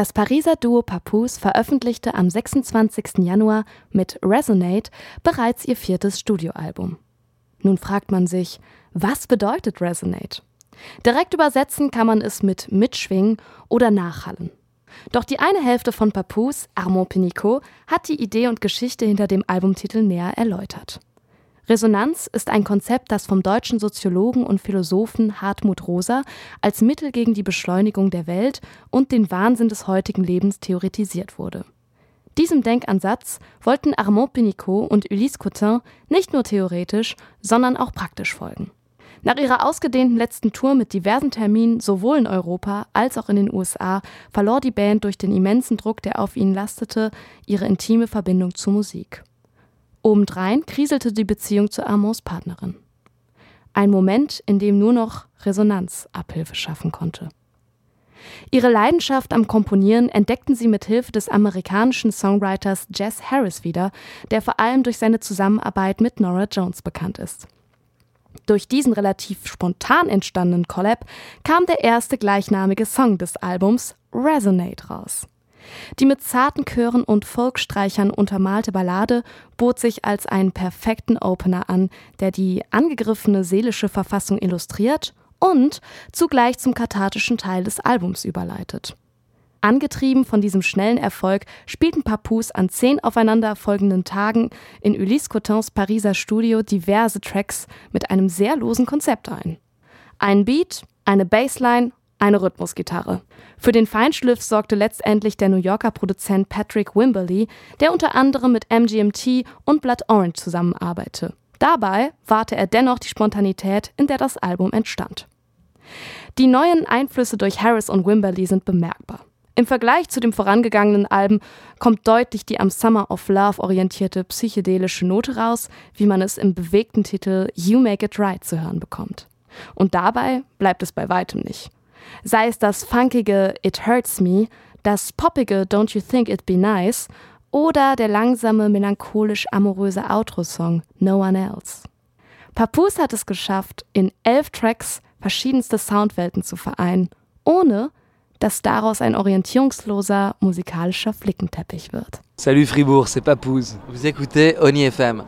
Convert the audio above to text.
Das Pariser Duo Papoose veröffentlichte am 26. Januar mit Resonate bereits ihr viertes Studioalbum. Nun fragt man sich, was bedeutet Resonate? Direkt übersetzen kann man es mit Mitschwingen oder Nachhallen. Doch die eine Hälfte von Papoose, Armand Pinicot, hat die Idee und Geschichte hinter dem Albumtitel näher erläutert. Resonanz ist ein Konzept, das vom deutschen Soziologen und Philosophen Hartmut Rosa als Mittel gegen die Beschleunigung der Welt und den Wahnsinn des heutigen Lebens theoretisiert wurde. Diesem Denkansatz wollten Armand Pinicot und Ulysse Coutin nicht nur theoretisch, sondern auch praktisch folgen. Nach ihrer ausgedehnten letzten Tour mit diversen Terminen sowohl in Europa als auch in den USA verlor die Band durch den immensen Druck, der auf ihnen lastete, ihre intime Verbindung zur Musik. Obendrein kriselte die Beziehung zu Armands Partnerin. Ein Moment, in dem nur noch Resonanz Abhilfe schaffen konnte. Ihre Leidenschaft am Komponieren entdeckten sie mit Hilfe des amerikanischen Songwriters Jess Harris wieder, der vor allem durch seine Zusammenarbeit mit Nora Jones bekannt ist. Durch diesen relativ spontan entstandenen Collab kam der erste gleichnamige Song des Albums Resonate raus. Die mit zarten Chören und Folkstreichern untermalte Ballade bot sich als einen perfekten Opener an, der die angegriffene seelische Verfassung illustriert und zugleich zum kathartischen Teil des Albums überleitet. Angetrieben von diesem schnellen Erfolg spielten Papus an zehn aufeinanderfolgenden Tagen in Ulysse Cotins Pariser Studio diverse Tracks mit einem sehr losen Konzept ein. Ein Beat, eine Bassline eine Rhythmusgitarre. Für den Feinschliff sorgte letztendlich der New Yorker Produzent Patrick Wimberly, der unter anderem mit MGMT und Blood Orange zusammenarbeitete. Dabei wahrte er dennoch die Spontanität, in der das Album entstand. Die neuen Einflüsse durch Harris und Wimberly sind bemerkbar. Im Vergleich zu dem vorangegangenen Alben kommt deutlich die am Summer of Love orientierte psychedelische Note raus, wie man es im bewegten Titel You Make It Right zu hören bekommt. Und dabei bleibt es bei weitem nicht. Sei es das funkige It Hurts Me, das poppige Don't You Think It'd Be Nice oder der langsame, melancholisch amoröse Outro-Song No One Else. Papoose hat es geschafft, in elf Tracks verschiedenste Soundwelten zu vereinen, ohne dass daraus ein orientierungsloser musikalischer Flickenteppich wird. Salut Fribourg, c'est Papoose. Vous écoutez Oni FM.